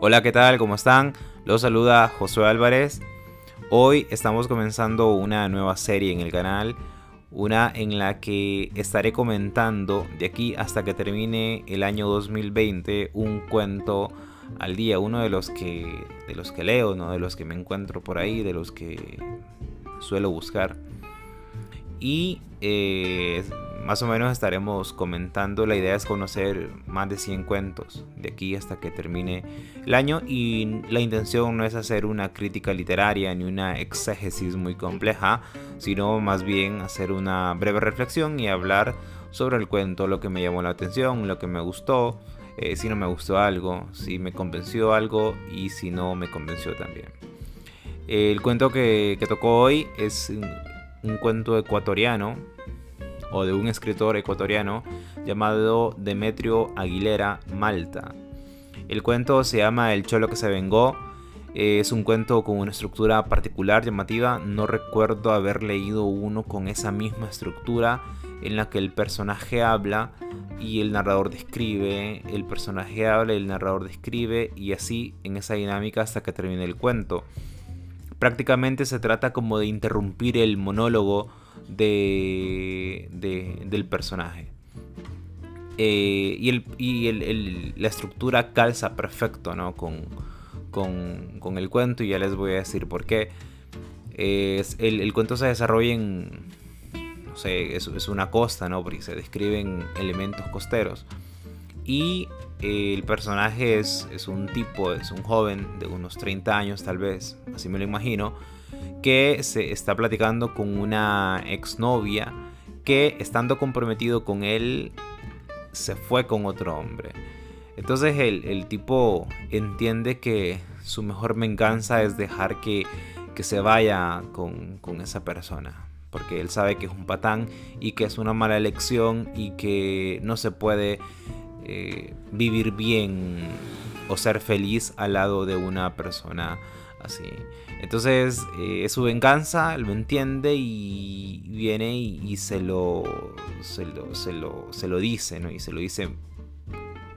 Hola, ¿qué tal? ¿Cómo están? Los saluda Josué Álvarez. Hoy estamos comenzando una nueva serie en el canal, una en la que estaré comentando de aquí hasta que termine el año 2020 un cuento al día, uno de los que de los que leo, no de los que me encuentro por ahí, de los que suelo buscar. Y eh, más o menos estaremos comentando. La idea es conocer más de 100 cuentos de aquí hasta que termine el año. Y la intención no es hacer una crítica literaria ni una exégesis muy compleja, sino más bien hacer una breve reflexión y hablar sobre el cuento, lo que me llamó la atención, lo que me gustó, eh, si no me gustó algo, si me convenció algo y si no me convenció también. El cuento que, tocó hoy es un cuento ecuatoriano o de un escritor ecuatoriano llamado Demetrio Aguilera Malta. El cuento se llama El Cholo que se vengó. Es un cuento con una estructura particular, llamativa. No recuerdo haber leído uno con esa misma estructura en la que el personaje habla y el narrador describe, el personaje habla y el narrador describe y así en esa dinámica hasta que termine el cuento. Prácticamente se trata como de interrumpir el monólogo de, del personaje. Eh, y, el, y la estructura calza perfecto ¿no? con, con, el cuento y ya les voy a decir por qué. El, cuento se desarrolla en, no sé, es, es, una costa, ¿no? Porque se describen elementos costeros. Y eh, el personaje es, es un tipo, es un joven de unos 30 años tal vez, así me lo imagino, que se está platicando con una exnovia que estando comprometido con él se fue con otro hombre. Entonces el, tipo entiende que su mejor venganza es dejar que, se vaya con, esa persona. Porque él sabe que es un patán y que es una mala elección y que no se puede eh, vivir bien o ser feliz al lado de una persona así. Entonces eh, es su venganza, lo entiende y viene y, se, lo, se, lo, se, lo, dice, ¿no? Y se lo dice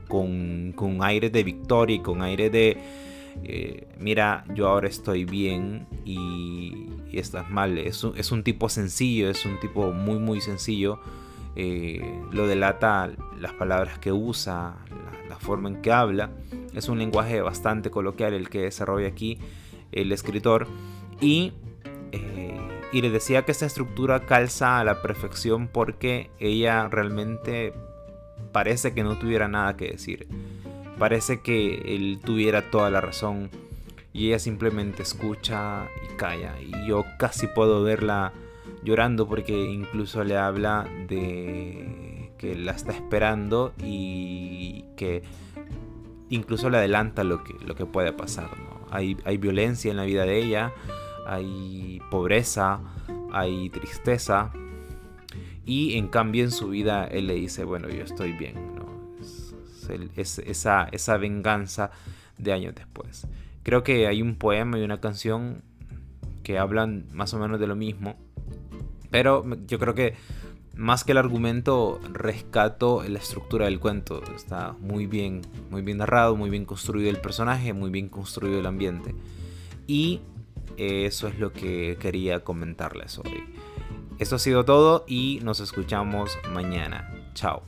con, con aire de victoria y con aire de, eh, mira, yo ahora estoy bien y, estás mal. Es un, es un, tipo sencillo, es un tipo muy, muy sencillo. Eh, lo delata las palabras que usa, la forma en que habla. Es un lenguaje bastante coloquial el que desarrolla aquí el escritor, y, eh, y le decía que esta estructura calza a la perfección porque ella realmente parece que no tuviera nada que decir. Parece que él tuviera toda la razón y ella simplemente escucha y calla. Y yo casi puedo verla llorando porque incluso le habla de que la está esperando y que incluso le adelanta lo que, lo que puede pasar. Hay, violencia en la vida de ella, hay pobreza, hay tristeza. Y en cambio en su vida él le dice, bueno, yo estoy bien. Es, esa, esa venganza de años después. Creo que hay un poema y una canción que hablan más o menos de lo mismo. Pero yo creo que más que el argumento, rescato la estructura del cuento. Está muy bien, muy bien narrado, muy bien construido el personaje, muy bien construido el ambiente. Y eso es lo que quería comentarles hoy. Esto ha sido todo y nos escuchamos mañana. Chao.